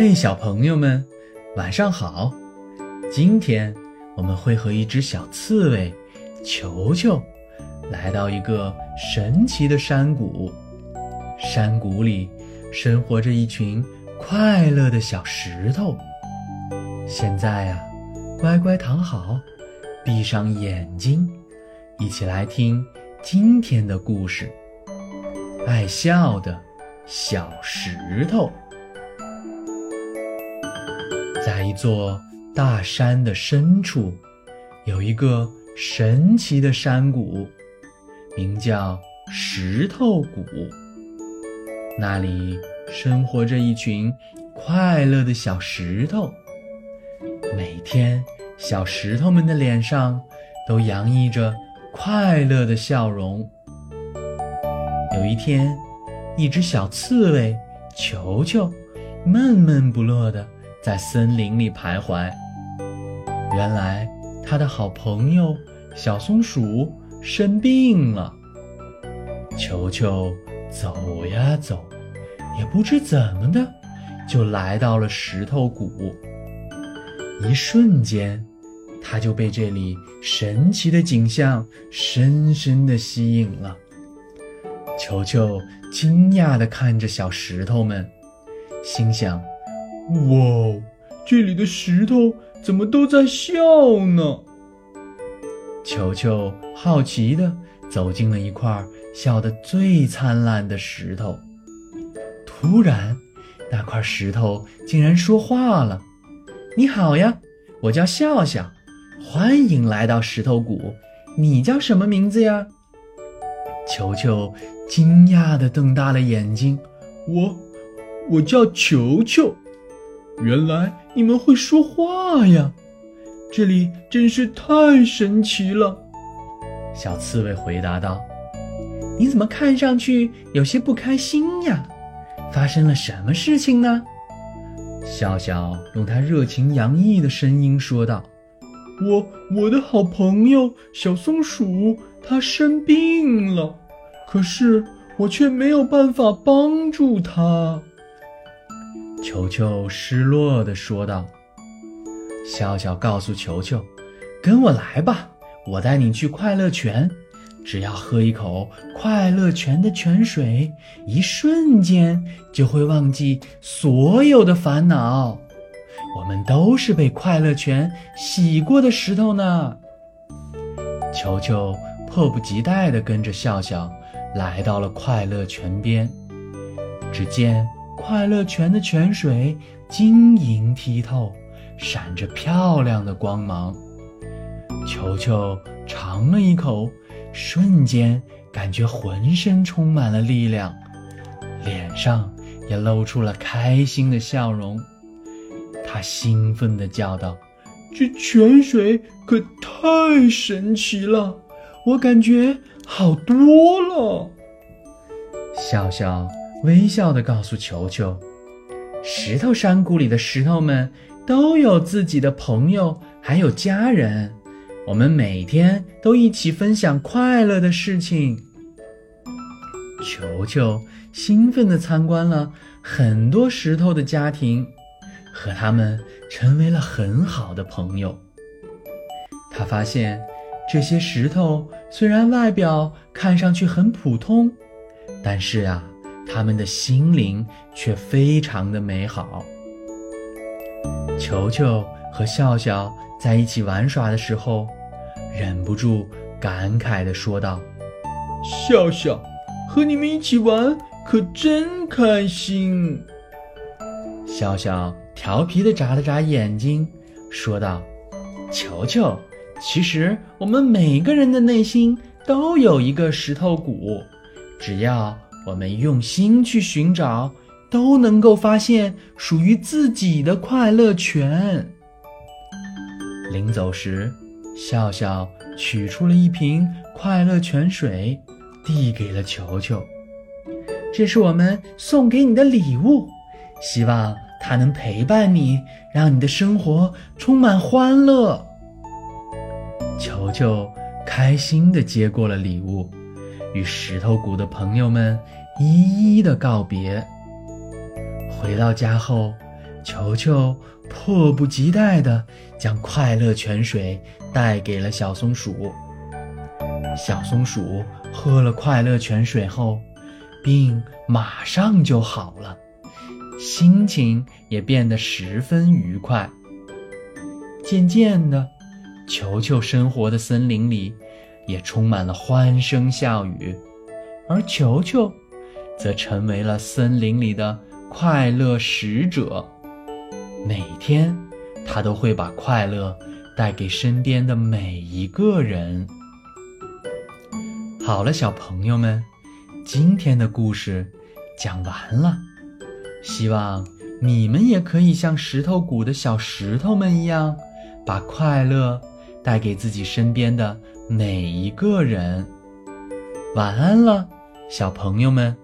嘿，小朋友们，晚上好！今天我们会和一只小刺猬球球来到一个神奇的山谷。山谷里生活着一群快乐的小石头。现在呀，乖乖躺好，闭上眼睛，一起来听今天的故事。爱笑的小石头，在一座大山的深处，有一个神奇的山谷，名叫石头谷。那里生活着一群快乐的小石头，每天，小石头们的脸上都洋溢着快乐的笑容。有一天，一只小刺猬球球闷闷不乐地在森林里徘徊。原来，他的好朋友小松鼠生病了。球球。走呀走，也不知怎么的，就来到了石头谷。一瞬间，他就被这里神奇的景象深深的吸引了。球球惊讶地看着小石头们，心想：“哇，这里的石头怎么都在笑呢？”球球好奇地走进了一块。笑得最灿烂的石头，突然，那块石头竟然说话了：“你好呀，我叫笑笑，欢迎来到石头谷。你叫什么名字呀？”球球惊讶地瞪大了眼睛：“我，我叫球球。原来你们会说话呀，这里真是太神奇了。”小刺猬回答道。你怎么看上去有些不开心呀？发生了什么事情呢？笑笑用他热情洋溢的声音说道：“我我的好朋友小松鼠，它生病了，可是我却没有办法帮助它。”球球失落地说道。笑笑告诉球球：“跟我来吧，我带你去快乐泉。”只要喝一口快乐泉的泉水，一瞬间就会忘记所有的烦恼。我们都是被快乐泉洗过的石头呢。球球迫不及待地跟着笑笑来到了快乐泉边。只见快乐泉的泉水晶莹剔透，闪着漂亮的光芒。球球尝了一口。瞬间感觉浑身充满了力量，脸上也露出了开心的笑容。他兴奋地叫道：“这泉水可太神奇了，我感觉好多了。”笑笑微笑地告诉球球：“石头山谷里的石头们都有自己的朋友，还有家人。”我们每天都一起分享快乐的事情。球球兴奋地参观了很多石头的家庭，和他们成为了很好的朋友。他发现，这些石头虽然外表看上去很普通，但是啊，他们的心灵却非常的美好。球球和笑笑在一起玩耍的时候。忍不住感慨地说道：“笑笑，和你们一起玩可真开心。”笑笑调皮地眨了眨眼睛，说道：“球球，其实我们每个人的内心都有一个石头谷，只要我们用心去寻找，都能够发现属于自己的快乐泉。”临走时。笑笑取出了一瓶快乐泉水，递给了球球。这是我们送给你的礼物，希望它能陪伴你，让你的生活充满欢乐。球球开心地接过了礼物，与石头谷的朋友们一一的告别。回到家后，球球迫不及待地将快乐泉水带给了小松鼠。小松鼠喝了快乐泉水后，病马上就好了，心情也变得十分愉快。渐渐的，球球生活的森林里也充满了欢声笑语，而球球则成为了森林里的快乐使者。每天，他都会把快乐带给身边的每一个人。好了，小朋友们，今天的故事讲完了。希望你们也可以像石头谷的小石头们一样，把快乐带给自己身边的哪一个人。晚安了，小朋友们。